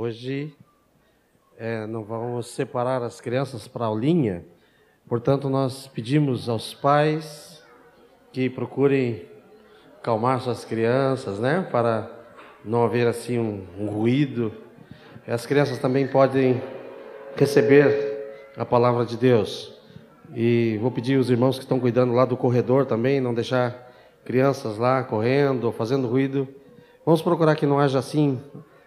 Hoje é, não vamos separar as crianças para a aulinha, portanto, nós pedimos aos pais que procurem calmar suas crianças, né? Para não haver assim um, um ruído. As crianças também podem receber a palavra de Deus. E vou pedir os irmãos que estão cuidando lá do corredor também, não deixar crianças lá correndo fazendo ruído. Vamos procurar que não haja assim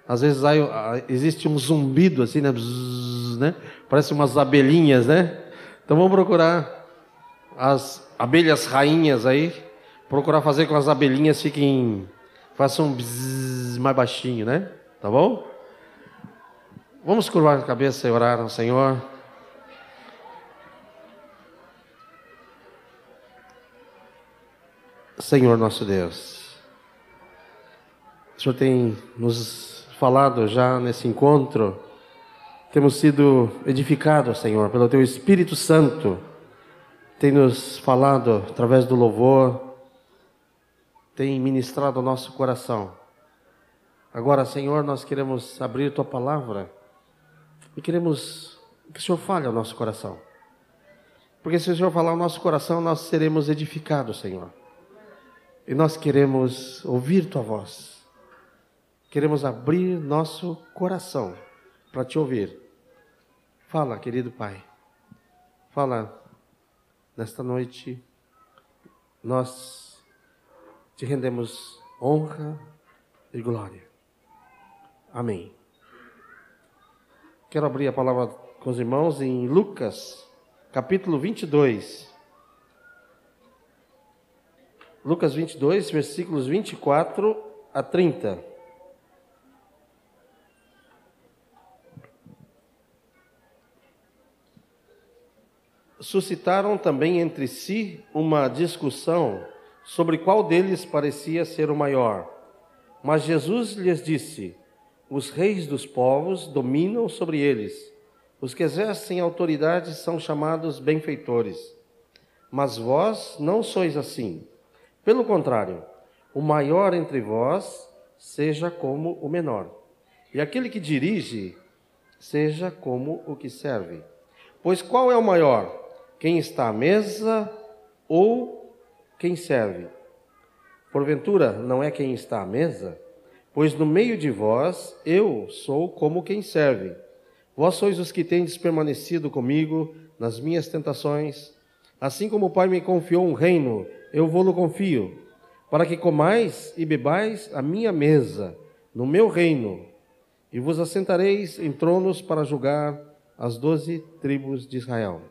às vezes aí, existe um zumbido assim, né? Bzzz, né? Parece umas abelhinhas, né? Então vamos procurar as abelhas rainhas aí, procurar fazer com as abelhinhas fiquem façam um bzzz mais baixinho, né? Tá bom? Vamos curvar a cabeça e orar ao Senhor. Senhor nosso Deus, o Senhor tem nos falado já nesse encontro, temos sido edificados, Senhor, pelo Teu Espírito Santo, tem nos falado através do louvor, tem ministrado o nosso coração. Agora, Senhor, nós queremos abrir Tua palavra e queremos que o Senhor fale ao nosso coração. Porque se o Senhor falar ao nosso coração, nós seremos edificados, Senhor. E nós queremos ouvir Tua voz queremos abrir nosso coração para te ouvir. Fala, querido Pai. Fala nesta noite. Nós te rendemos honra e glória. Amém. Quero abrir a palavra com os irmãos em Lucas, capítulo 22. Lucas 22, versículos 24 a 30. Suscitaram também entre si uma discussão sobre qual deles parecia ser o maior. Mas Jesus lhes disse: Os reis dos povos dominam sobre eles. Os que exercem autoridade são chamados benfeitores. Mas vós não sois assim. Pelo contrário, o maior entre vós seja como o menor, e aquele que dirige seja como o que serve. Pois qual é o maior? Quem está à mesa ou quem serve? Porventura, não é quem está à mesa? Pois no meio de vós eu sou como quem serve. Vós sois os que tendes permanecido comigo nas minhas tentações. Assim como o Pai me confiou um reino, eu vou-lo confio, para que comais e bebais a minha mesa, no meu reino, e vos assentareis em tronos para julgar as doze tribos de Israel.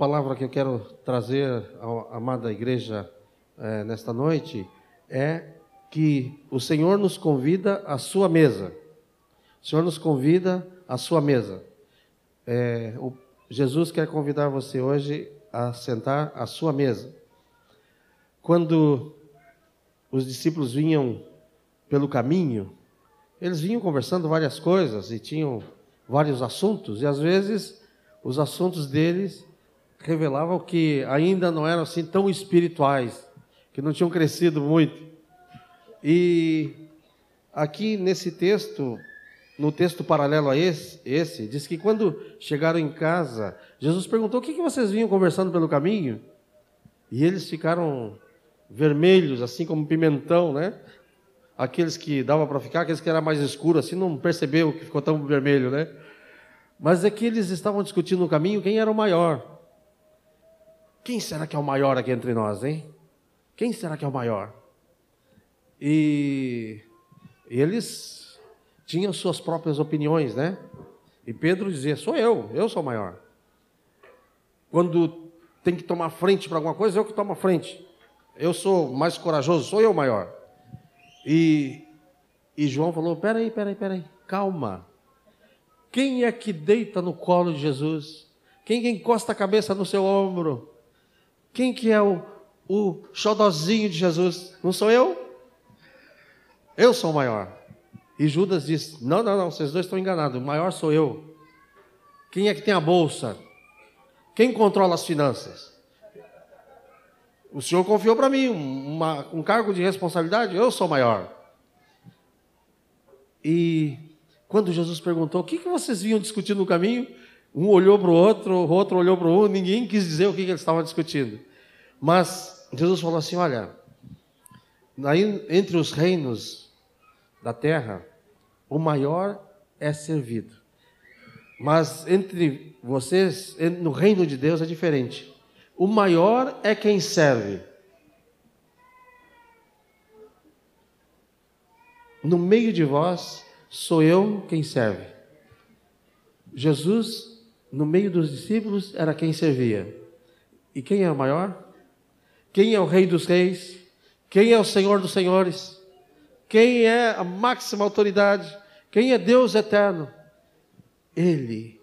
Palavra que eu quero trazer à amada igreja é, nesta noite é que o Senhor nos convida à sua mesa. O Senhor nos convida à sua mesa. É, o, Jesus quer convidar você hoje a sentar à sua mesa. Quando os discípulos vinham pelo caminho, eles vinham conversando várias coisas e tinham vários assuntos, e às vezes os assuntos deles revelavam que ainda não eram assim tão espirituais, que não tinham crescido muito. E aqui nesse texto, no texto paralelo a esse, esse diz que quando chegaram em casa, Jesus perguntou: O que, que vocês vinham conversando pelo caminho? E eles ficaram vermelhos, assim como pimentão, né? Aqueles que dava para ficar, aqueles que era mais escuro, assim, não percebeu que ficou tão vermelho, né? Mas é que eles estavam discutindo no caminho quem era o maior. Quem será que é o maior aqui entre nós, hein? Quem será que é o maior? E eles tinham suas próprias opiniões, né? E Pedro dizia: Sou eu, eu sou o maior. Quando tem que tomar frente para alguma coisa, eu que tomo a frente. Eu sou mais corajoso, sou eu o maior. E, e João falou: Peraí, peraí, peraí, calma. Quem é que deita no colo de Jesus? Quem que encosta a cabeça no seu ombro? Quem que é o, o xodozinho de Jesus? Não sou eu? Eu sou o maior. E Judas disse: Não, não, não, vocês dois estão enganados. O maior sou eu. Quem é que tem a bolsa? Quem controla as finanças? O Senhor confiou para mim uma, um cargo de responsabilidade, eu sou maior. E quando Jesus perguntou: O que, que vocês vinham discutindo no caminho? Um olhou para o outro, o outro olhou para o outro, ninguém quis dizer o que, eles estavam discutindo. Mas Jesus falou assim: Olha, entre os reinos da terra, o maior é servido. Mas entre vocês, no reino de Deus é diferente. O maior é quem serve. No meio de vós, sou eu quem serve. Jesus, no meio dos discípulos, era quem servia. E quem é o maior? Quem é o Rei dos Reis? Quem é o Senhor dos Senhores? Quem é a máxima autoridade? Quem é Deus eterno? Ele.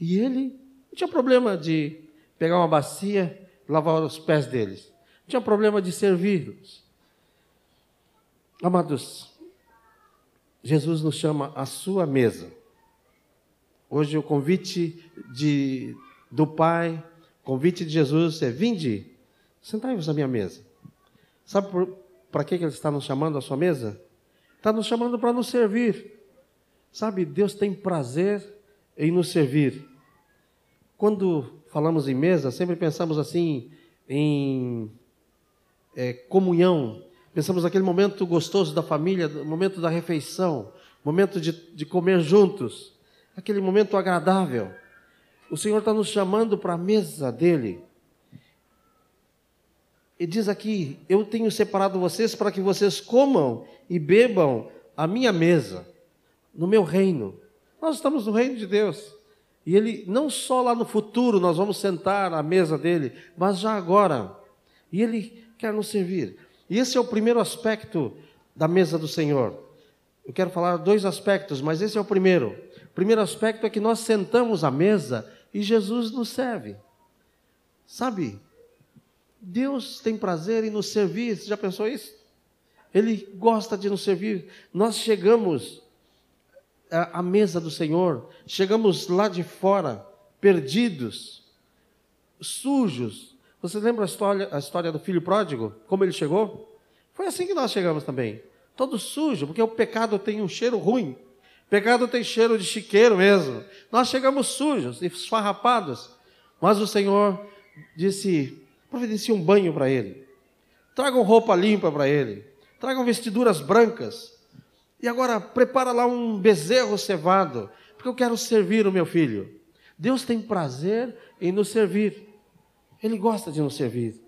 E ele não tinha problema de pegar uma bacia, lavar os pés deles. Não tinha problema de servi-los. Amados, Jesus nos chama à sua mesa. Hoje o convite de, do Pai, convite de Jesus é: vinde, sentai-vos à minha mesa. Sabe para que Ele está nos chamando à sua mesa? Está nos chamando para nos servir. Sabe, Deus tem prazer em nos servir. Quando falamos em mesa, sempre pensamos assim em é, comunhão. Pensamos naquele momento gostoso da família, momento da refeição, momento de, de comer juntos, aquele momento agradável. O Senhor está nos chamando para a mesa dele. E diz aqui: Eu tenho separado vocês para que vocês comam e bebam a minha mesa, no meu reino. Nós estamos no reino de Deus. E ele, não só lá no futuro nós vamos sentar à mesa dele, mas já agora. E ele quer nos servir. E esse é o primeiro aspecto da mesa do Senhor. Eu quero falar dois aspectos, mas esse é o primeiro. Primeiro aspecto é que nós sentamos à mesa e Jesus nos serve. Sabe, Deus tem prazer em nos servir. Você já pensou isso? Ele gosta de nos servir. Nós chegamos à mesa do Senhor, chegamos lá de fora, perdidos, sujos. Você lembra a história, a história do filho pródigo? Como ele chegou? Foi assim que nós chegamos também. Todo sujo, porque o pecado tem um cheiro ruim. Pecado tem cheiro de chiqueiro mesmo. Nós chegamos sujos, esfarrapados. Mas o Senhor disse: providencie um banho para ele. Tragam roupa limpa para ele. Tragam vestiduras brancas e agora prepara lá um bezerro cevado, porque eu quero servir o meu filho. Deus tem prazer em nos servir. Ele gosta de nos servir.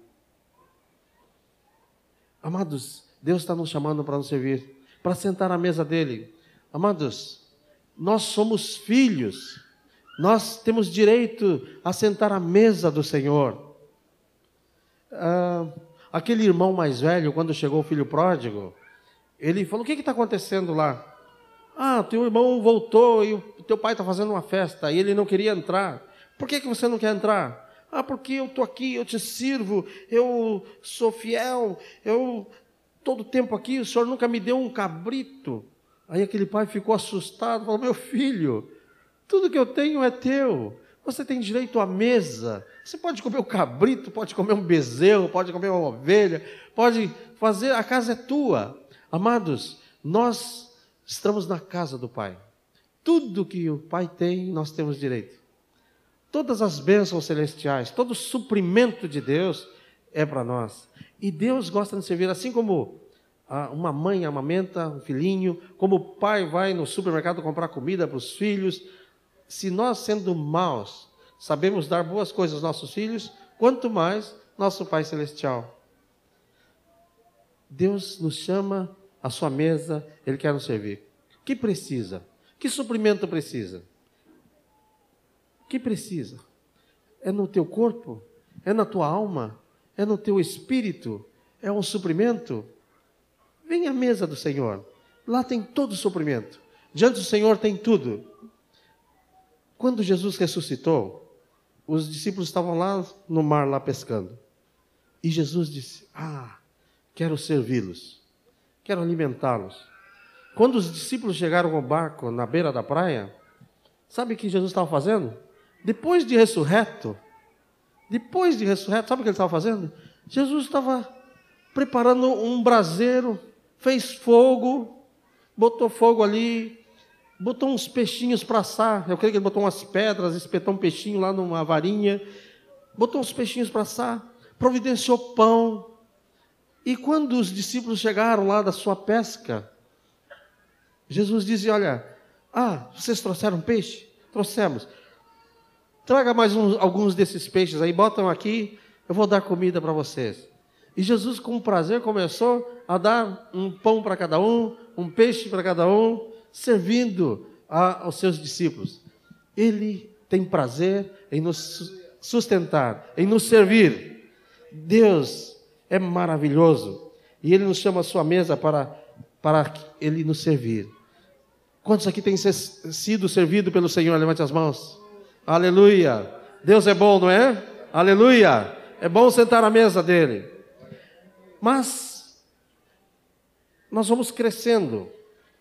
Amados, Deus está nos chamando para nos servir, para sentar à mesa dele. Amados, nós somos filhos, nós temos direito a sentar à mesa do Senhor. Ah, aquele irmão mais velho, quando chegou o filho pródigo, ele falou: O que está acontecendo lá? Ah, teu irmão voltou e o teu pai está fazendo uma festa e ele não queria entrar. Por que, que você não quer entrar? Ah, porque eu estou aqui, eu te sirvo, eu sou fiel, eu todo tempo aqui, o senhor nunca me deu um cabrito. Aí aquele pai ficou assustado, falou: Meu filho, tudo que eu tenho é teu. Você tem direito à mesa. Você pode comer o cabrito, pode comer um bezerro, pode comer uma ovelha, pode fazer, a casa é tua. Amados, nós estamos na casa do Pai. Tudo que o Pai tem, nós temos direito. Todas as bênçãos celestiais, todo o suprimento de Deus é para nós. E Deus gosta de servir assim como uma mãe amamenta um filhinho, como o pai vai no supermercado comprar comida para os filhos. Se nós, sendo maus, sabemos dar boas coisas aos nossos filhos, quanto mais nosso Pai Celestial. Deus nos chama à sua mesa, Ele quer nos servir. Que precisa? Que suprimento precisa? Que precisa? É no teu corpo? É na tua alma? É no teu espírito? É um suprimento? Vem à mesa do Senhor. Lá tem todo o suprimento. Diante do Senhor tem tudo. Quando Jesus ressuscitou, os discípulos estavam lá no mar, lá pescando. E Jesus disse: Ah, quero servi-los, quero alimentá-los. Quando os discípulos chegaram com o barco na beira da praia, sabe o que Jesus estava fazendo? Depois de ressurreto, depois de ressurreto, sabe o que ele estava fazendo? Jesus estava preparando um braseiro, fez fogo, botou fogo ali, botou uns peixinhos para assar. Eu creio que ele botou umas pedras, espetou um peixinho lá numa varinha, botou uns peixinhos para assar, providenciou pão. E quando os discípulos chegaram lá da sua pesca, Jesus disse: Olha, ah, vocês trouxeram peixe? Trouxemos. Traga mais uns, alguns desses peixes aí, botam aqui, eu vou dar comida para vocês. E Jesus, com prazer, começou a dar um pão para cada um, um peixe para cada um, servindo a, aos seus discípulos. Ele tem prazer em nos sustentar, em nos servir. Deus é maravilhoso e Ele nos chama à sua mesa para, para Ele nos servir. Quantos aqui têm sido servido pelo Senhor? Levante as mãos. Aleluia. Deus é bom, não é? Aleluia. É bom sentar à mesa dele. Mas nós vamos crescendo.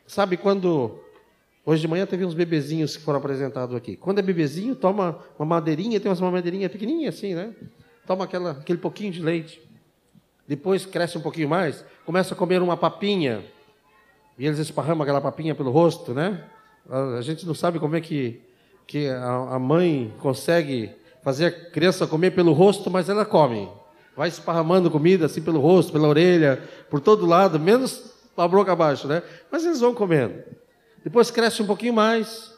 Sabe quando hoje de manhã teve uns bebezinhos que foram apresentados aqui. Quando é bebezinho, toma uma madeirinha, tem umas madeirinhas pequenininhas assim, né? Toma aquela, aquele pouquinho de leite. Depois cresce um pouquinho mais, começa a comer uma papinha. E eles esparramam aquela papinha pelo rosto, né? A gente não sabe como é que, que a, a mãe consegue fazer a criança comer pelo rosto, mas ela come vai esparramando comida assim pelo rosto, pela orelha, por todo lado, menos a boca abaixo, né? Mas eles vão comendo. Depois cresce um pouquinho mais,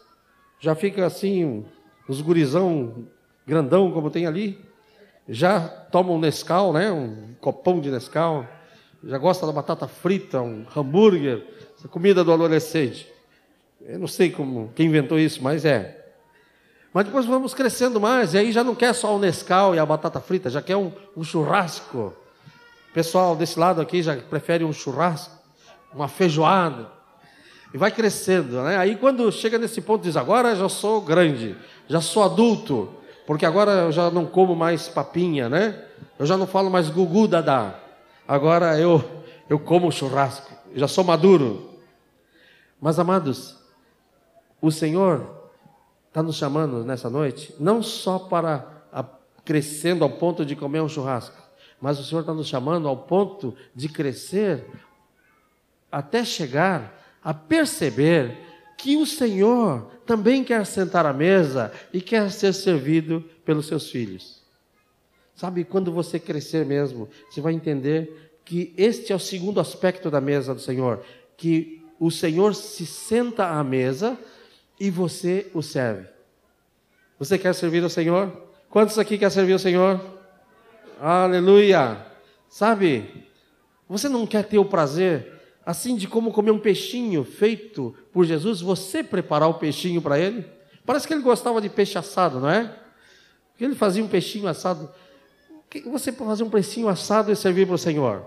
já fica assim, os gurizão grandão como tem ali, já toma um Nescau, né? Um copão de Nescau, já gosta da batata frita, um hambúrguer, essa comida do adolescente. Eu não sei como quem inventou isso, mas é. Mas depois vamos crescendo mais, e aí já não quer só o Nescau e a batata frita, já quer um, um churrasco. O pessoal desse lado aqui já prefere um churrasco, uma feijoada. E vai crescendo, né? Aí quando chega nesse ponto, diz: agora já sou grande, já sou adulto, porque agora eu já não como mais papinha, né? Eu já não falo mais gugu dadá. Agora eu, eu como churrasco, já sou maduro. Mas amados, o Senhor está nos chamando nessa noite, não só para a, crescendo ao ponto de comer um churrasco, mas o Senhor está nos chamando ao ponto de crescer até chegar a perceber que o Senhor também quer sentar à mesa e quer ser servido pelos seus filhos. Sabe, quando você crescer mesmo, você vai entender que este é o segundo aspecto da mesa do Senhor, que o Senhor se senta à mesa e você o serve. Você quer servir o Senhor? Quantos aqui quer servir o Senhor? Aleluia! Sabe, você não quer ter o prazer, assim de como comer um peixinho feito por Jesus, você preparar o peixinho para ele? Parece que ele gostava de peixe assado, não é? Ele fazia um peixinho assado. Você fazer um peixinho assado e servir para o Senhor?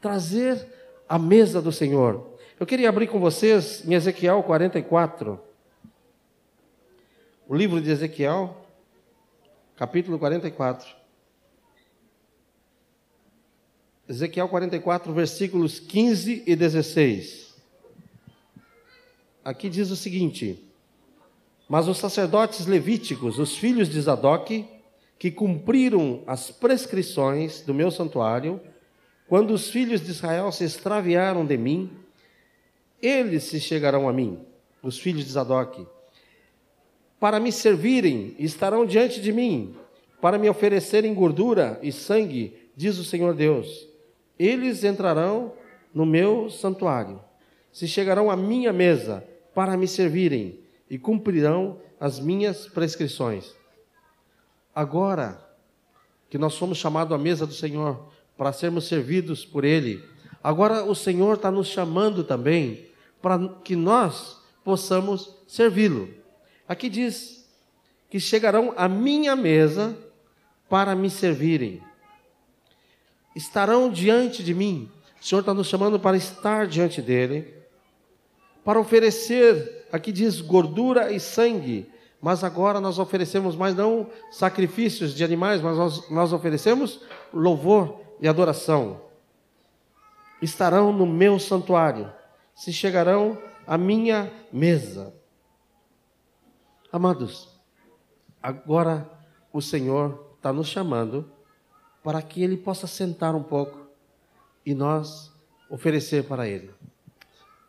Trazer a mesa do Senhor. Eu queria abrir com vocês em Ezequiel 44 o livro de Ezequiel, capítulo 44. Ezequiel 44, versículos 15 e 16. Aqui diz o seguinte: Mas os sacerdotes levíticos, os filhos de Zadok, que cumpriram as prescrições do meu santuário, quando os filhos de Israel se extraviaram de mim, eles se chegarão a mim, os filhos de Zadok, para me servirem, estarão diante de mim, para me oferecerem gordura e sangue, diz o Senhor Deus. Eles entrarão no meu santuário, se chegarão à minha mesa para me servirem e cumprirão as minhas prescrições. Agora que nós somos chamados à mesa do Senhor para sermos servidos por Ele, agora o Senhor está nos chamando também para que nós possamos servi-lo. Aqui diz que chegarão à minha mesa para me servirem. Estarão diante de mim. O Senhor está nos chamando para estar diante dele, para oferecer, aqui diz gordura e sangue, mas agora nós oferecemos mais não sacrifícios de animais, mas nós, nós oferecemos louvor e adoração. Estarão no meu santuário, se chegarão à minha mesa. Amados, agora o Senhor está nos chamando para que Ele possa sentar um pouco e nós oferecer para Ele.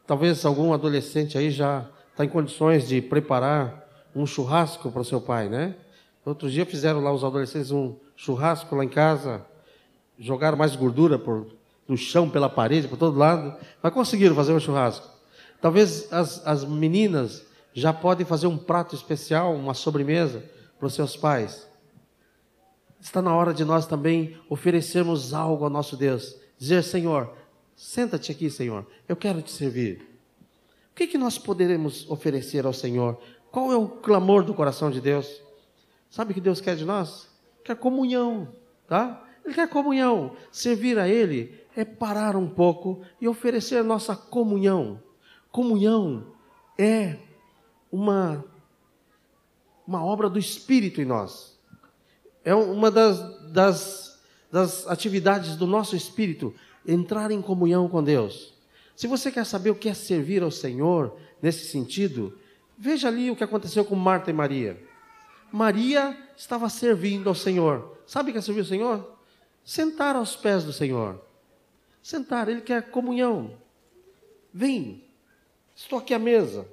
Talvez algum adolescente aí já está em condições de preparar um churrasco para o seu pai, né? Outro dia fizeram lá os adolescentes um churrasco lá em casa, jogaram mais gordura por, no chão, pela parede, por todo lado, mas conseguiram fazer um churrasco. Talvez as, as meninas já podem fazer um prato especial, uma sobremesa para os seus pais. Está na hora de nós também oferecermos algo ao nosso Deus. Dizer, Senhor, senta-te aqui, Senhor, eu quero te servir. O que, que nós poderemos oferecer ao Senhor? Qual é o clamor do coração de Deus? Sabe o que Deus quer de nós? Quer comunhão, tá? Ele quer comunhão. Servir a Ele é parar um pouco e oferecer nossa comunhão. Comunhão é uma, uma obra do Espírito em nós. É uma das, das, das atividades do nosso espírito, entrar em comunhão com Deus. Se você quer saber o que é servir ao Senhor nesse sentido, veja ali o que aconteceu com Marta e Maria. Maria estava servindo ao Senhor. Sabe o que é servir ao Senhor? Sentar aos pés do Senhor. Sentar, Ele quer comunhão. Vem, estou aqui à mesa.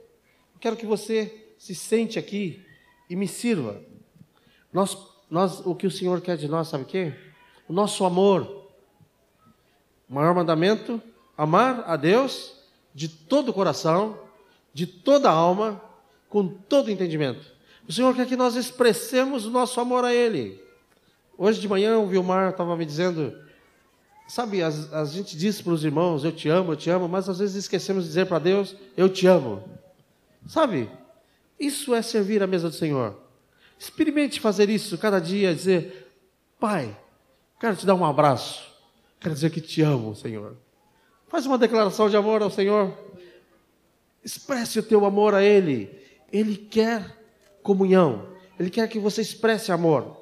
Quero que você se sente aqui e me sirva. Nós, nós, o que o Senhor quer de nós, sabe o quê? O nosso amor. O maior mandamento: amar a Deus de todo o coração, de toda a alma, com todo o entendimento. O Senhor quer que nós expressemos o nosso amor a Ele. Hoje de manhã o Vilmar estava me dizendo, sabe, a, a gente diz para os irmãos, eu te amo, eu te amo, mas às vezes esquecemos de dizer para Deus, eu te amo. Sabe? Isso é servir à mesa do Senhor. Experimente fazer isso cada dia, dizer: Pai, quero te dar um abraço. Quero dizer que te amo, Senhor. Faz uma declaração de amor ao Senhor. Expresse o teu amor a Ele. Ele quer comunhão. Ele quer que você expresse amor.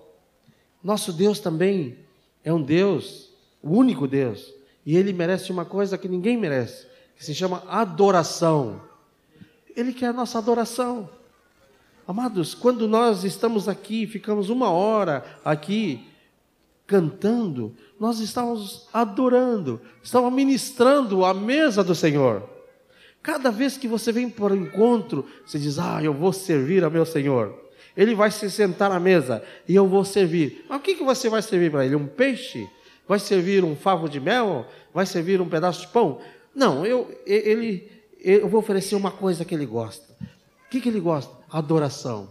Nosso Deus também é um Deus, o único Deus. E Ele merece uma coisa que ninguém merece, que se chama adoração. Ele quer a nossa adoração. Amados, quando nós estamos aqui, ficamos uma hora aqui cantando, nós estamos adorando, estamos ministrando a mesa do Senhor. Cada vez que você vem para o encontro, você diz: Ah, eu vou servir a meu Senhor. Ele vai se sentar à mesa e eu vou servir. Mas o que, que você vai servir para ele? Um peixe? Vai servir um favo de mel? Vai servir um pedaço de pão? Não, eu, ele, eu vou oferecer uma coisa que ele gosta. O que, que ele gosta? Adoração.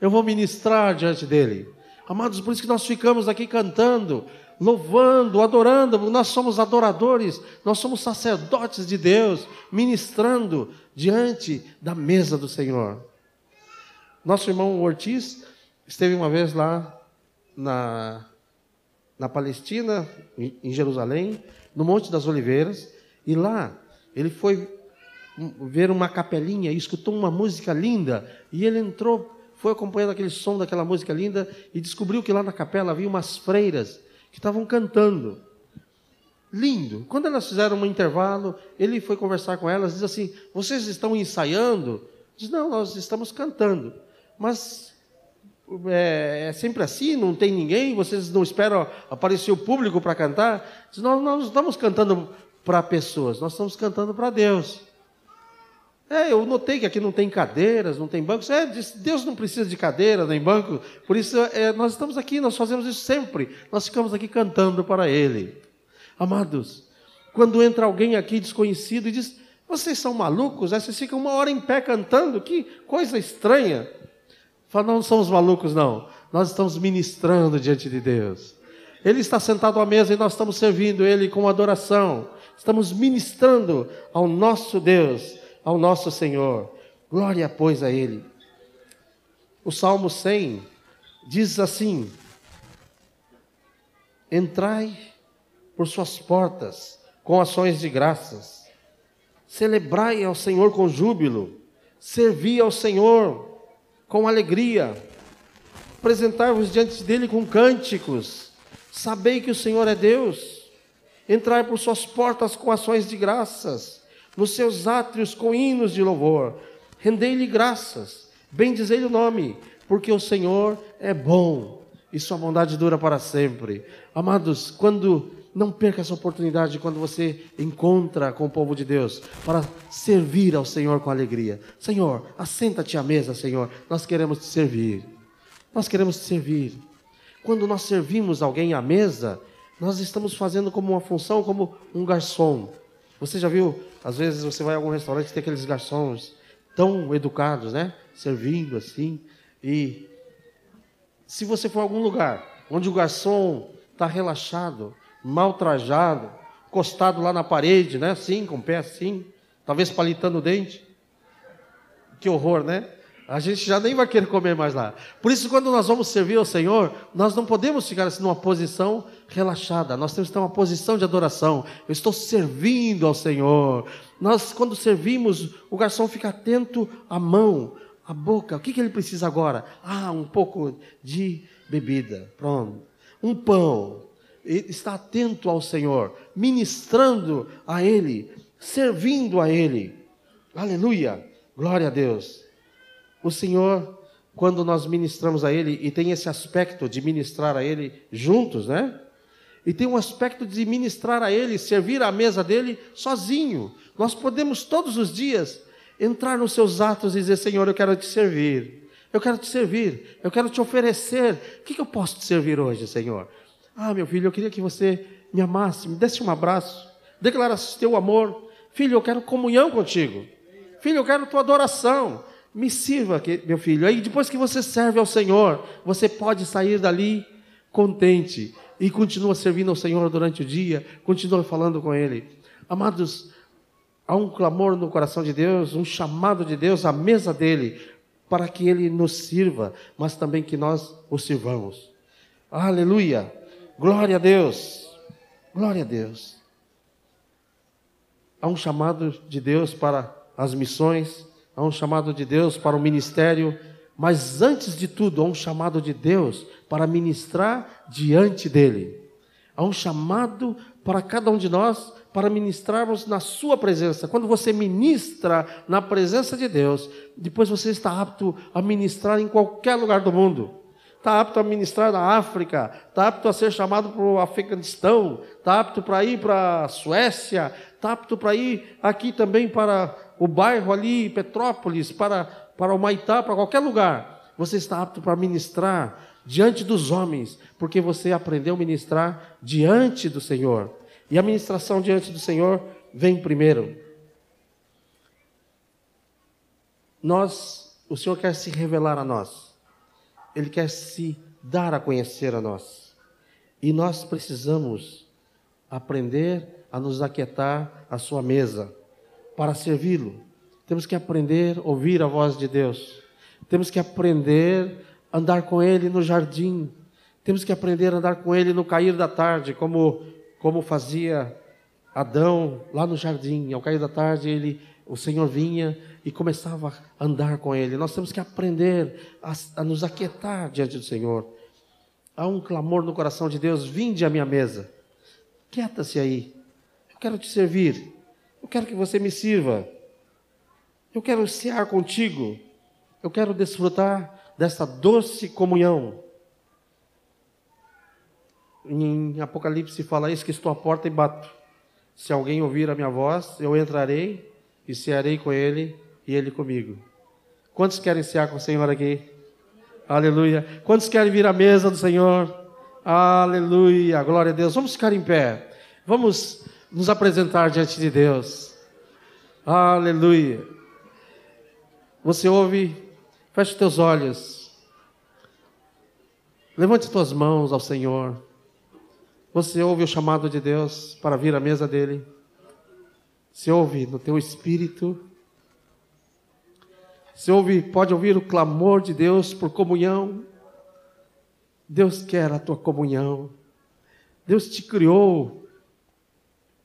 Eu vou ministrar diante dele. Amados, por isso que nós ficamos aqui cantando, louvando, adorando. Nós somos adoradores, nós somos sacerdotes de Deus, ministrando diante da mesa do Senhor. Nosso irmão Ortiz esteve uma vez lá na, na Palestina, em Jerusalém, no Monte das Oliveiras, e lá ele foi ver uma capelinha e escutou uma música linda, e ele entrou, foi acompanhando aquele som daquela música linda e descobriu que lá na capela havia umas freiras que estavam cantando. Lindo. Quando elas fizeram um intervalo, ele foi conversar com elas, diz assim: "Vocês estão ensaiando?" Diz: "Não, nós estamos cantando." Mas é, é, sempre assim, não tem ninguém, vocês não esperam aparecer o público para cantar. Diz, nós, não estamos cantando para pessoas, nós estamos cantando para Deus. É, eu notei que aqui não tem cadeiras, não tem bancos. É, Deus não precisa de cadeira nem banco. Por isso, é, nós estamos aqui, nós fazemos isso sempre. Nós ficamos aqui cantando para Ele. Amados, quando entra alguém aqui desconhecido e diz: Vocês são malucos? Aí vocês ficam uma hora em pé cantando, que coisa estranha. Fala, não somos malucos, não. Nós estamos ministrando diante de Deus. Ele está sentado à mesa e nós estamos servindo Ele com adoração. Estamos ministrando ao nosso Deus ao nosso Senhor. Glória, pois, a Ele. O Salmo 100 diz assim: Entrai por suas portas com ações de graças, celebrai ao Senhor com júbilo, servi ao Senhor com alegria, apresentai-vos diante dele com cânticos, sabei que o Senhor é Deus, entrai por suas portas com ações de graças, nos seus átrios com hinos de louvor. Rendei-lhe graças, bendizei o nome, porque o Senhor é bom e sua bondade dura para sempre. Amados, quando Não perca essa oportunidade quando você encontra com o povo de Deus para servir ao Senhor com alegria. Senhor, assenta-te à mesa, Senhor. Nós queremos te servir. Nós queremos te servir. Quando nós servimos alguém à mesa, nós estamos fazendo como uma função, como um garçom. Você já viu? Às vezes você vai a algum restaurante e tem aqueles garçons tão educados, né? Servindo assim. E se você for a algum lugar onde o garçom está relaxado, mal trajado, encostado lá na parede, né? Assim, com o pé assim, talvez palitando o dente. Que horror, né? A gente já nem vai querer comer mais lá. Por isso, quando nós vamos servir ao Senhor, nós não podemos ficar assim numa posição relaxada. Nós temos que ter uma posição de adoração. Eu estou servindo ao Senhor. Nós, quando servimos, o garçom fica atento à mão, à boca. O que, que ele precisa agora? Ah, um pouco de bebida. Pronto. Um pão. Ele está atento ao Senhor, ministrando a Ele, servindo a Ele. Aleluia. Glória a Deus. O Senhor, quando nós ministramos a Ele, e tem esse aspecto de ministrar a Ele juntos, né? E tem um aspecto de ministrar a Ele, servir à mesa dele sozinho. Nós podemos todos os dias entrar nos seus atos e dizer: Senhor, eu quero te servir. Eu quero te servir. Eu quero te oferecer. O que, eu posso te servir hoje, Senhor? Ah, meu filho, eu queria que você me amasse, me desse um abraço, declarasse teu amor. Filho, eu quero comunhão contigo. Filho, eu quero tua adoração me sirva, meu filho. Aí depois que você serve ao Senhor, você pode sair dali contente e continua servindo ao Senhor durante o dia, continua falando com Ele. Amados, há um clamor no coração de Deus, um chamado de Deus à mesa dele, para que Ele nos sirva, mas também que nós o sirvamos. Aleluia! Glória a Deus! Glória a Deus! Há um chamado de Deus para as missões, há um chamado de Deus para o ministério, mas antes de tudo, há um chamado de Deus para ministrar diante dele. Há um chamado para cada um de nós para ministrarmos na sua presença. Quando você ministra na presença de Deus, depois você está apto a ministrar em qualquer lugar do mundo. Está apto a ministrar na África, está apto a ser chamado para o Afeganistão, está apto para ir para a Suécia, está apto para ir aqui também para o bairro ali, Petrópolis, para, para o Maitá, para qualquer lugar, você está apto para ministrar diante dos homens, porque você aprendeu a ministrar diante do Senhor. E a ministração diante do Senhor vem primeiro. Nós, o Senhor quer se revelar a nós. Ele quer se dar a conhecer a nós. E nós precisamos aprender a nos aquietar à sua mesa para servi-lo. Temos que aprender a ouvir a voz de Deus. Temos que aprender a andar com Ele no jardim. Temos que aprender a andar com Ele no cair da tarde, como, como fazia Adão lá no jardim. Ao cair da tarde, ele, o Senhor vinha e começava a andar com Ele. Nós temos que aprender a, a nos aquietar diante do Senhor. Há um clamor no coração de Deus: vinde à minha mesa. Quieta-se aí. Eu quero te servir. Eu quero que você me sirva. Eu quero cear contigo. Eu quero desfrutar dessa doce comunhão. Em Apocalipse fala isso: que estou à porta e bato. Se alguém ouvir a minha voz, eu entrarei e cearei com ele e ele comigo. Quantos querem cear com o Senhor aqui? Aleluia. Quantos querem vir à mesa do Senhor? Aleluia. Glória a Deus. Vamos ficar em pé. Vamos nos apresentar diante de Deus. Aleluia. Você ouve, feche os teus olhos. Levante as tuas mãos ao Senhor. Você ouve o chamado de Deus para vir à mesa dele. Você ouve no teu espírito. Você ouve, pode ouvir o clamor de Deus por comunhão. Deus quer a tua comunhão. Deus te criou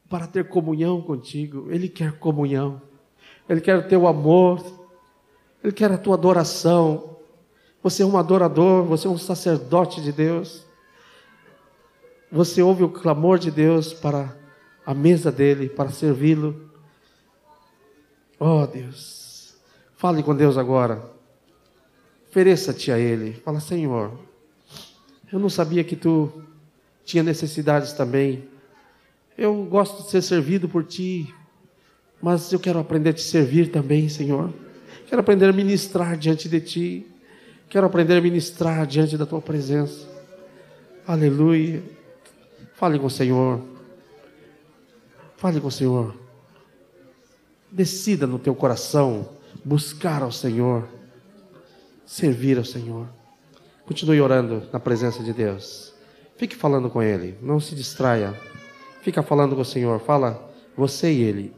para ter comunhão contigo. Ele quer comunhão. Ele quer o teu amor. Ele quer a tua adoração. Você é um adorador, você é um sacerdote de Deus. Você ouve o clamor de Deus para a mesa dele, para servi-lo. Oh Deus, fale com Deus agora. Ofereça-te a Ele. Fala, Senhor, eu não sabia que tu tinha necessidades também Eu gosto de ser servido por Ti, mas eu quero aprender a Te servir também, Senhor. Quero aprender a ministrar diante de Ti. Quero aprender a ministrar diante da Tua presença. Aleluia. Fale com o Senhor. Fale com o Senhor. Decida no teu coração buscar ao Senhor, servir ao Senhor. Continue orando na presença de Deus. Fique falando com Ele, não se distraia. Fica falando com o Senhor. Fala você e Ele.